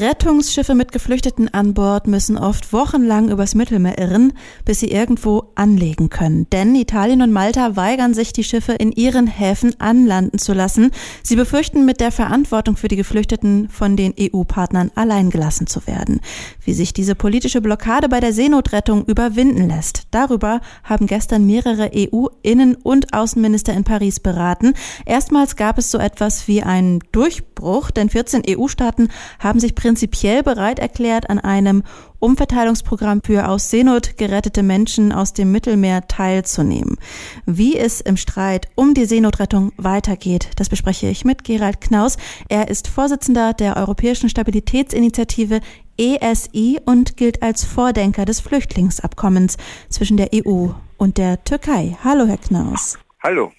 Rettungsschiffe mit Geflüchteten an Bord müssen oft wochenlang übers Mittelmeer irren, bis sie irgendwo anlegen können. Denn Italien und Malta weigern sich, die Schiffe in ihren Häfen anlanden zu lassen. Sie befürchten, mit der Verantwortung für die Geflüchteten von den EU-Partnern allein gelassen zu werden. Wie sich diese politische Blockade bei der Seenotrettung überwinden lässt, darüber haben gestern mehrere EU-Innen- und Außenminister in Paris beraten. Erstmals gab es so etwas wie einen Durchbruch, denn 14 EU-Staaten haben sich prinzipiell bereit erklärt, an einem Umverteilungsprogramm für aus Seenot gerettete Menschen aus dem Mittelmeer teilzunehmen. Wie es im Streit um die Seenotrettung weitergeht, das bespreche ich mit Gerald Knaus. Er ist Vorsitzender der Europäischen Stabilitätsinitiative ESI und gilt als Vordenker des Flüchtlingsabkommens zwischen der EU und der Türkei. Hallo, Herr Knaus. Hallo.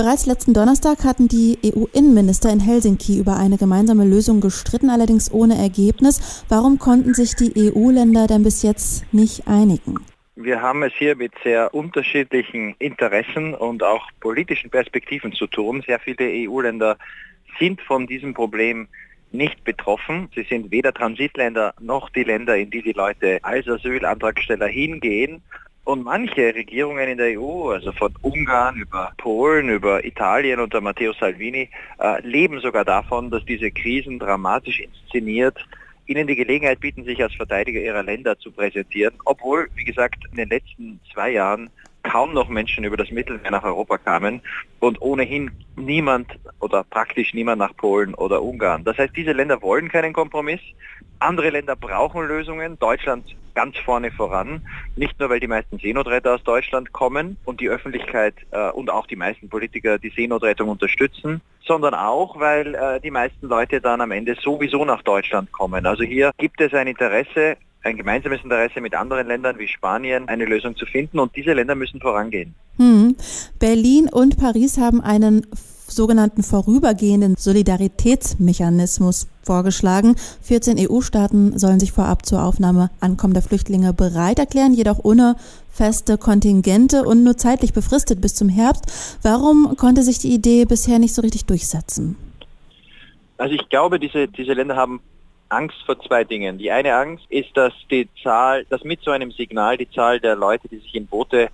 Bereits letzten Donnerstag hatten die EU-Innenminister in Helsinki über eine gemeinsame Lösung gestritten, allerdings ohne Ergebnis. Warum konnten sich die EU-Länder denn bis jetzt nicht einigen? Wir haben es hier mit sehr unterschiedlichen Interessen und auch politischen Perspektiven zu tun. Sehr viele EU-Länder sind von diesem Problem nicht betroffen. Sie sind weder Transitländer noch die Länder, in die die Leute als Asylantragsteller hingehen. Und manche Regierungen in der EU, also von Ungarn über Polen, über Italien unter Matteo Salvini, äh, leben sogar davon, dass diese Krisen dramatisch inszeniert ihnen die Gelegenheit bieten, sich als Verteidiger ihrer Länder zu präsentieren, obwohl, wie gesagt, in den letzten zwei Jahren kaum noch Menschen über das Mittelmeer nach Europa kamen und ohnehin niemand oder praktisch niemand nach Polen oder Ungarn. Das heißt, diese Länder wollen keinen Kompromiss. Andere Länder brauchen Lösungen. Deutschland ganz vorne voran. Nicht nur, weil die meisten Seenotretter aus Deutschland kommen und die Öffentlichkeit äh, und auch die meisten Politiker die Seenotrettung unterstützen, sondern auch, weil äh, die meisten Leute dann am Ende sowieso nach Deutschland kommen. Also hier gibt es ein Interesse, ein gemeinsames Interesse mit anderen Ländern wie Spanien, eine Lösung zu finden und diese Länder müssen vorangehen. Hm. Berlin und Paris haben einen sogenannten vorübergehenden Solidaritätsmechanismus vorgeschlagen. 14 EU-Staaten sollen sich vorab zur Aufnahme ankommender Flüchtlinge bereit erklären, jedoch ohne feste Kontingente und nur zeitlich befristet bis zum Herbst. Warum konnte sich die Idee bisher nicht so richtig durchsetzen? Also ich glaube, diese, diese Länder haben Angst vor zwei Dingen. Die eine Angst ist, dass die Zahl, dass mit so einem Signal die Zahl der Leute, die sich in Boote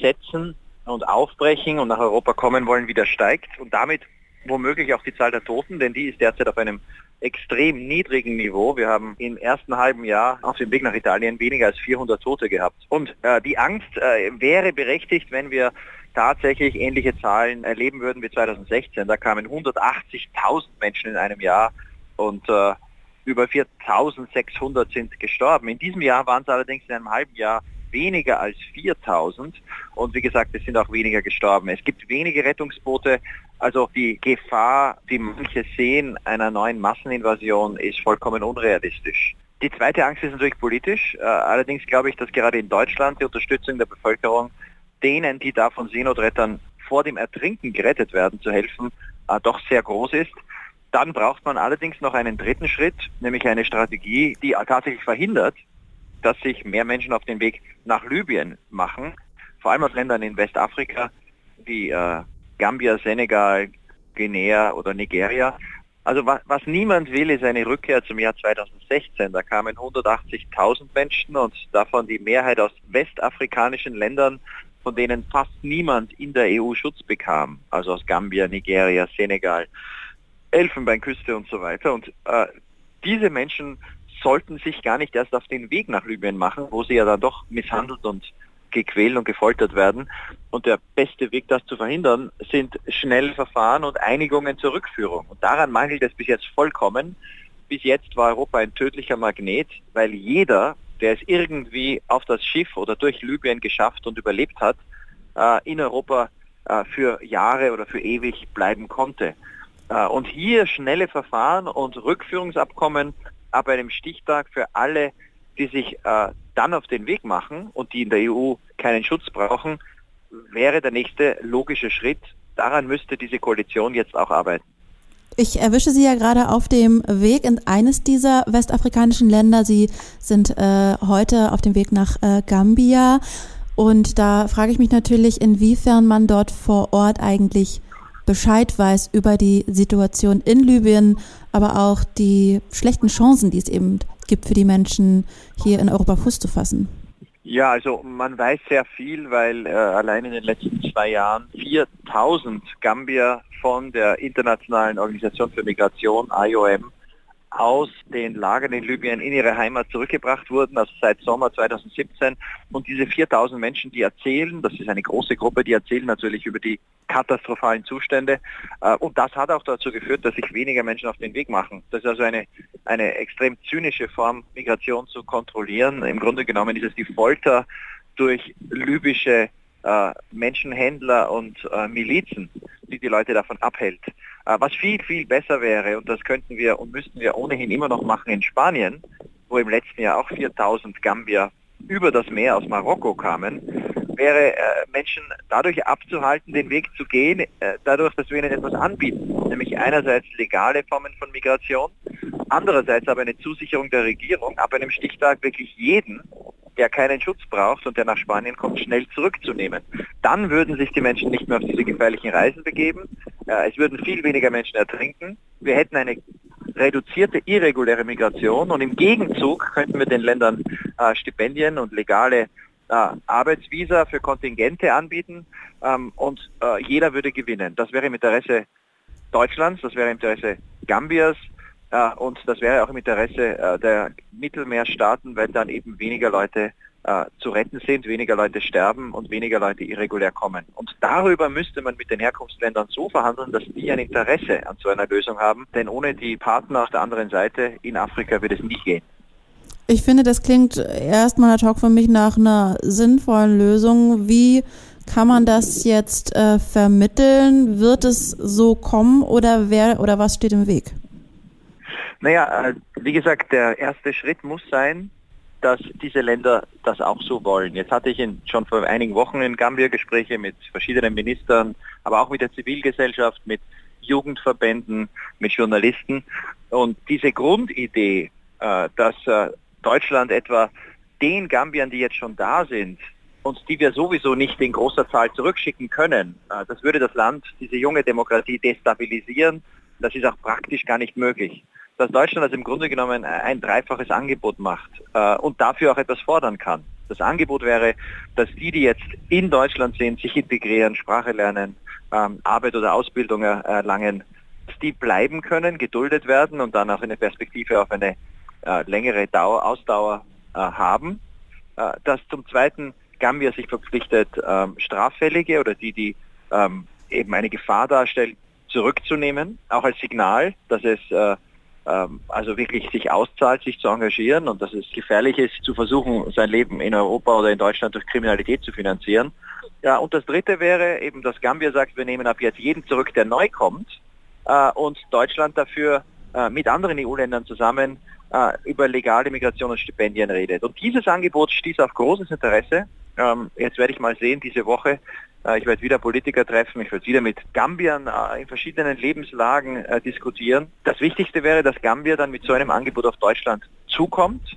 setzen, und aufbrechen und nach Europa kommen wollen, wieder steigt und damit womöglich auch die Zahl der Toten, denn die ist derzeit auf einem extrem niedrigen Niveau. Wir haben im ersten halben Jahr auf dem Weg nach Italien weniger als 400 Tote gehabt. Und äh, die Angst äh, wäre berechtigt, wenn wir tatsächlich ähnliche Zahlen erleben würden wie 2016. Da kamen 180.000 Menschen in einem Jahr und äh, über 4.600 sind gestorben. In diesem Jahr waren es allerdings in einem halben Jahr weniger als 4000 und wie gesagt, es sind auch weniger gestorben. Es gibt wenige Rettungsboote, also die Gefahr, die manche sehen, einer neuen Masseninvasion ist vollkommen unrealistisch. Die zweite Angst ist natürlich politisch. Äh, allerdings glaube ich, dass gerade in Deutschland die Unterstützung der Bevölkerung denen, die da von Seenotrettern vor dem Ertrinken gerettet werden, zu helfen, äh, doch sehr groß ist. Dann braucht man allerdings noch einen dritten Schritt, nämlich eine Strategie, die tatsächlich verhindert, dass sich mehr Menschen auf den Weg nach Libyen machen, vor allem aus Ländern in Westafrika wie äh, Gambia, Senegal, Guinea oder Nigeria. Also was, was niemand will, ist eine Rückkehr zum Jahr 2016. Da kamen 180.000 Menschen und davon die Mehrheit aus westafrikanischen Ländern, von denen fast niemand in der EU Schutz bekam. Also aus Gambia, Nigeria, Senegal, Elfenbeinküste und so weiter. Und äh, diese Menschen sollten sich gar nicht erst auf den Weg nach Libyen machen, wo sie ja dann doch misshandelt und gequält und gefoltert werden. Und der beste Weg, das zu verhindern, sind schnelle Verfahren und Einigungen zur Rückführung. Und daran mangelt es bis jetzt vollkommen. Bis jetzt war Europa ein tödlicher Magnet, weil jeder, der es irgendwie auf das Schiff oder durch Libyen geschafft und überlebt hat, äh, in Europa äh, für Jahre oder für ewig bleiben konnte. Äh, und hier schnelle Verfahren und Rückführungsabkommen ab einem Stichtag für alle, die sich äh, dann auf den Weg machen und die in der EU keinen Schutz brauchen, wäre der nächste logische Schritt. Daran müsste diese Koalition jetzt auch arbeiten. Ich erwische Sie ja gerade auf dem Weg in eines dieser westafrikanischen Länder. Sie sind äh, heute auf dem Weg nach äh, Gambia. Und da frage ich mich natürlich, inwiefern man dort vor Ort eigentlich Bescheid weiß über die Situation in Libyen, aber auch die schlechten Chancen, die es eben gibt für die Menschen, hier in Europa Fuß zu fassen? Ja, also man weiß sehr viel, weil äh, allein in den letzten zwei Jahren 4000 Gambier von der Internationalen Organisation für Migration, IOM, aus den Lagern in Libyen in ihre Heimat zurückgebracht wurden, also seit Sommer 2017. Und diese 4000 Menschen, die erzählen, das ist eine große Gruppe, die erzählen natürlich über die katastrophalen Zustände. Äh, und das hat auch dazu geführt, dass sich weniger Menschen auf den Weg machen. Das ist also eine, eine extrem zynische Form, Migration zu kontrollieren. Im Grunde genommen ist es die Folter durch libysche äh, Menschenhändler und äh, Milizen, die die Leute davon abhält. Äh, was viel, viel besser wäre, und das könnten wir und müssten wir ohnehin immer noch machen in Spanien, wo im letzten Jahr auch 4000 Gambier über das Meer aus Marokko kamen, wäre äh, Menschen dadurch abzuhalten, den Weg zu gehen, äh, dadurch, dass wir ihnen etwas anbieten, nämlich einerseits legale Formen von Migration, andererseits aber eine Zusicherung der Regierung, ab einem Stichtag wirklich jeden der keinen Schutz braucht und der nach Spanien kommt, schnell zurückzunehmen. Dann würden sich die Menschen nicht mehr auf diese gefährlichen Reisen begeben. Äh, es würden viel weniger Menschen ertrinken. Wir hätten eine reduzierte irreguläre Migration und im Gegenzug könnten wir den Ländern äh, Stipendien und legale äh, Arbeitsvisa für Kontingente anbieten ähm, und äh, jeder würde gewinnen. Das wäre im Interesse Deutschlands, das wäre im Interesse Gambiers, äh, und das wäre auch im Interesse äh, der Mittelmeerstaaten, weil dann eben weniger Leute äh, zu retten sind, weniger Leute sterben und weniger Leute irregulär kommen. Und darüber müsste man mit den Herkunftsländern so verhandeln, dass die ein Interesse an so einer Lösung haben. Denn ohne die Partner auf der anderen Seite in Afrika wird es nicht gehen. Ich finde, das klingt erstmal ad hoc für mich nach einer sinnvollen Lösung. Wie kann man das jetzt äh, vermitteln? Wird es so kommen oder wer oder was steht im Weg? Naja, äh, wie gesagt, der erste Schritt muss sein, dass diese Länder das auch so wollen. Jetzt hatte ich schon vor einigen Wochen in Gambia Gespräche mit verschiedenen Ministern, aber auch mit der Zivilgesellschaft, mit Jugendverbänden, mit Journalisten. Und diese Grundidee, äh, dass äh, Deutschland etwa den Gambiern, die jetzt schon da sind, und die wir sowieso nicht in großer Zahl zurückschicken können, das würde das Land, diese junge Demokratie destabilisieren. Das ist auch praktisch gar nicht möglich dass Deutschland also im Grunde genommen ein dreifaches Angebot macht äh, und dafür auch etwas fordern kann. Das Angebot wäre, dass die, die jetzt in Deutschland sind, sich integrieren, Sprache lernen, ähm, Arbeit oder Ausbildung erlangen, dass die bleiben können, geduldet werden und dann auch eine Perspektive auf eine äh, längere Dauer, Ausdauer äh, haben. Äh, dass zum Zweiten Gambia sich verpflichtet, ähm, Straffällige oder die, die ähm, eben eine Gefahr darstellen, zurückzunehmen, auch als Signal, dass es äh, also wirklich sich auszahlt, sich zu engagieren und dass es gefährlich ist, zu versuchen, sein Leben in Europa oder in Deutschland durch Kriminalität zu finanzieren. Ja, und das Dritte wäre eben, dass Gambia sagt, wir nehmen ab jetzt jeden zurück, der neu kommt äh, und Deutschland dafür äh, mit anderen EU-Ländern zusammen äh, über legale Migration und Stipendien redet. Und dieses Angebot stieß auf großes Interesse. Ähm, jetzt werde ich mal sehen, diese Woche ich werde wieder Politiker treffen, ich werde wieder mit Gambiern äh, in verschiedenen Lebenslagen äh, diskutieren. Das Wichtigste wäre, dass Gambia dann mit so einem Angebot auf Deutschland zukommt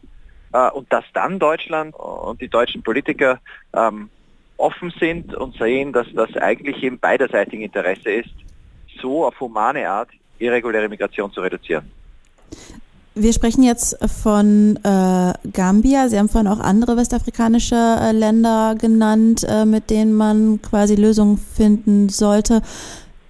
und dass dann Deutschland und die deutschen Politiker ähm, offen sind und sehen, dass das eigentlich im beiderseitigen Interesse ist, so auf humane Art irreguläre Migration zu reduzieren. Wir sprechen jetzt von äh, Gambia. Sie haben vorhin auch andere westafrikanische äh, Länder genannt, äh, mit denen man quasi Lösungen finden sollte.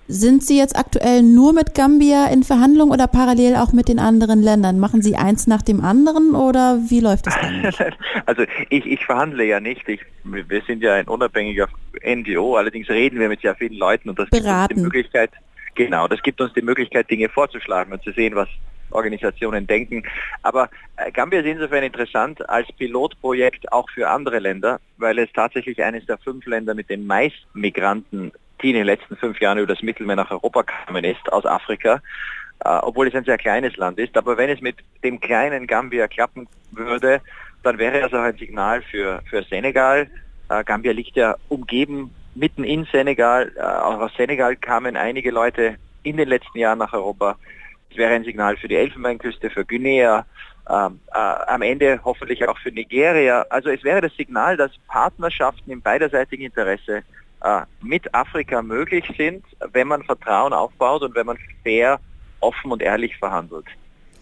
Sind Sie jetzt aktuell nur mit Gambia in Verhandlungen oder parallel auch mit den anderen Ländern? Machen Sie eins nach dem anderen oder wie läuft das dann? Also ich, ich verhandle ja nicht. Ich, wir sind ja ein unabhängiger NGO, allerdings reden wir mit sehr vielen Leuten und das Beraten. gibt uns die Möglichkeit, genau, das gibt uns die Möglichkeit, Dinge vorzuschlagen und zu sehen, was Organisationen denken. Aber äh, Gambia ist insofern interessant als Pilotprojekt auch für andere Länder, weil es tatsächlich eines der fünf Länder mit den meisten Migranten, die in den letzten fünf Jahren über das Mittelmeer nach Europa kamen, ist aus Afrika. Uh, obwohl es ein sehr kleines Land ist. Aber wenn es mit dem kleinen Gambia klappen würde, dann wäre das auch ein Signal für, für Senegal. Uh, Gambia liegt ja umgeben mitten in Senegal. Auch aus Senegal kamen einige Leute in den letzten Jahren nach Europa. Es wäre ein Signal für die Elfenbeinküste, für Guinea, ähm, äh, am Ende hoffentlich auch für Nigeria. Also es wäre das Signal, dass Partnerschaften im beiderseitigen Interesse äh, mit Afrika möglich sind, wenn man Vertrauen aufbaut und wenn man fair, offen und ehrlich verhandelt.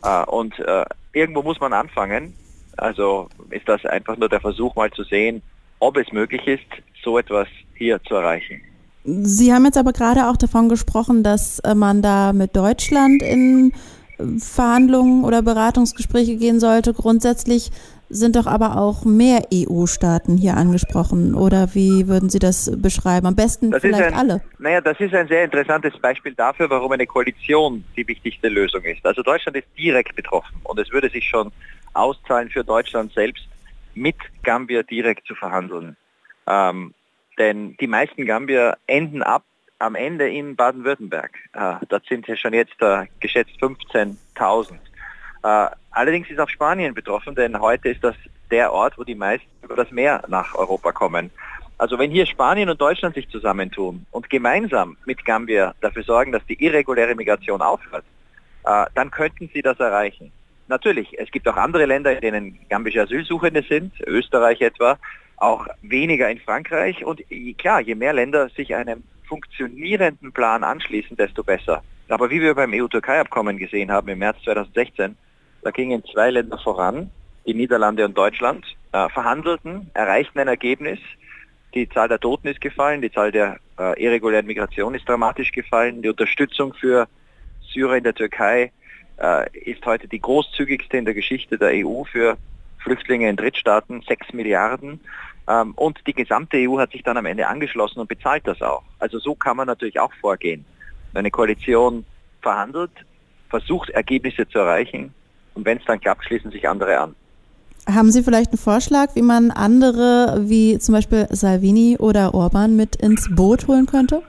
Äh, und äh, irgendwo muss man anfangen. Also ist das einfach nur der Versuch, mal zu sehen, ob es möglich ist, so etwas hier zu erreichen. Sie haben jetzt aber gerade auch davon gesprochen, dass man da mit Deutschland in Verhandlungen oder Beratungsgespräche gehen sollte. Grundsätzlich sind doch aber auch mehr EU-Staaten hier angesprochen. Oder wie würden Sie das beschreiben? Am besten das vielleicht ein, alle. Naja, das ist ein sehr interessantes Beispiel dafür, warum eine Koalition die wichtigste Lösung ist. Also Deutschland ist direkt betroffen und es würde sich schon auszahlen für Deutschland selbst, mit Gambia direkt zu verhandeln. Ähm, denn die meisten Gambier enden ab am Ende in Baden-Württemberg. Äh, dort sind ja schon jetzt äh, geschätzt 15.000. Äh, allerdings ist auch Spanien betroffen, denn heute ist das der Ort, wo die meisten über das Meer nach Europa kommen. Also wenn hier Spanien und Deutschland sich zusammentun und gemeinsam mit Gambia dafür sorgen, dass die irreguläre Migration aufhört, äh, dann könnten sie das erreichen. Natürlich, es gibt auch andere Länder, in denen gambische Asylsuchende sind, Österreich etwa, auch weniger in Frankreich. Und klar, je mehr Länder sich einem funktionierenden Plan anschließen, desto besser. Aber wie wir beim EU-Türkei-Abkommen gesehen haben im März 2016, da gingen zwei Länder voran, die Niederlande und Deutschland, äh, verhandelten, erreichten ein Ergebnis. Die Zahl der Toten ist gefallen, die Zahl der äh, irregulären Migration ist dramatisch gefallen, die Unterstützung für Syrer in der Türkei äh, ist heute die großzügigste in der Geschichte der EU für Flüchtlinge in Drittstaaten, 6 Milliarden. Ähm, und die gesamte EU hat sich dann am Ende angeschlossen und bezahlt das auch. Also so kann man natürlich auch vorgehen. Eine Koalition verhandelt, versucht Ergebnisse zu erreichen und wenn es dann klappt, schließen sich andere an. Haben Sie vielleicht einen Vorschlag, wie man andere wie zum Beispiel Salvini oder Orban mit ins Boot holen könnte?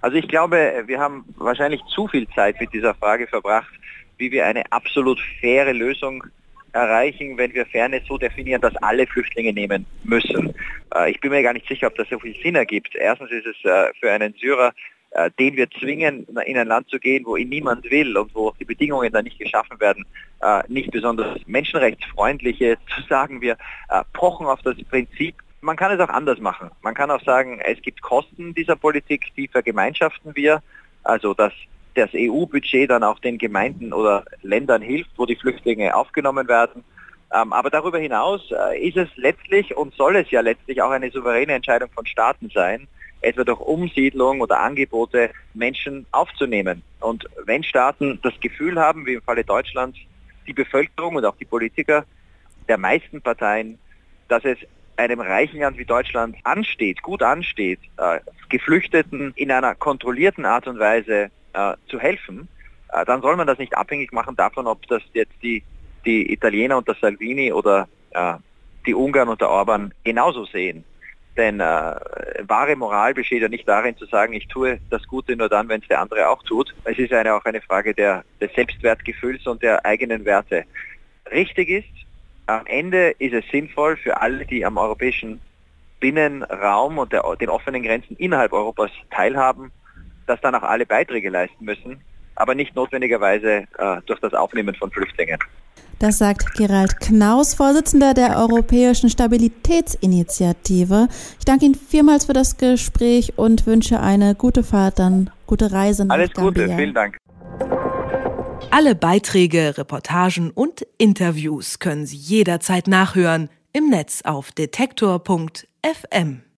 Also ich glaube, wir haben wahrscheinlich zu viel Zeit mit dieser Frage verbracht, wie wir eine absolut faire Lösung erreichen, wenn wir Fairness so definieren, dass alle Flüchtlinge nehmen müssen. Äh, ich bin mir gar nicht sicher, ob das so viel Sinn ergibt. Erstens ist es äh, für einen Syrer, äh, den wir zwingen, in ein Land zu gehen, wo ihn niemand will und wo die Bedingungen dann nicht geschaffen werden, nicht besonders menschenrechtsfreundliche, zu sagen, wir pochen auf das Prinzip man kann es auch anders machen. Man kann auch sagen, es gibt Kosten dieser Politik, die vergemeinschaften wir. Also dass das EU-Budget dann auch den Gemeinden oder Ländern hilft, wo die Flüchtlinge aufgenommen werden. Ähm, aber darüber hinaus äh, ist es letztlich und soll es ja letztlich auch eine souveräne Entscheidung von Staaten sein, etwa durch Umsiedlung oder Angebote Menschen aufzunehmen. Und wenn Staaten das Gefühl haben, wie im Falle Deutschlands, die Bevölkerung und auch die Politiker der meisten Parteien, dass es einem reichen Land wie Deutschland ansteht, gut ansteht, äh, Geflüchteten in einer kontrollierten Art und Weise äh, zu helfen, äh, dann soll man das nicht abhängig machen davon, ob das jetzt die, die Italiener unter Salvini oder äh, die Ungarn unter Orban genauso sehen. Denn äh, wahre Moral besteht ja nicht darin zu sagen, ich tue das Gute nur dann, wenn es der andere auch tut. Es ist eine, auch eine Frage der, des Selbstwertgefühls und der eigenen Werte. Richtig ist, am Ende ist es sinnvoll für alle, die am europäischen Binnenraum und der, den offenen Grenzen innerhalb Europas teilhaben, dass dann auch alle Beiträge leisten müssen, aber nicht notwendigerweise äh, durch das Aufnehmen von Flüchtlingen. Das sagt Gerald Knaus, Vorsitzender der Europäischen Stabilitätsinitiative. Ich danke Ihnen vielmals für das Gespräch und wünsche eine gute Fahrt, dann gute Reise nach Alles Gambia. Gute, vielen Dank. Alle Beiträge, Reportagen und Interviews können Sie jederzeit nachhören im Netz auf detektor.fm.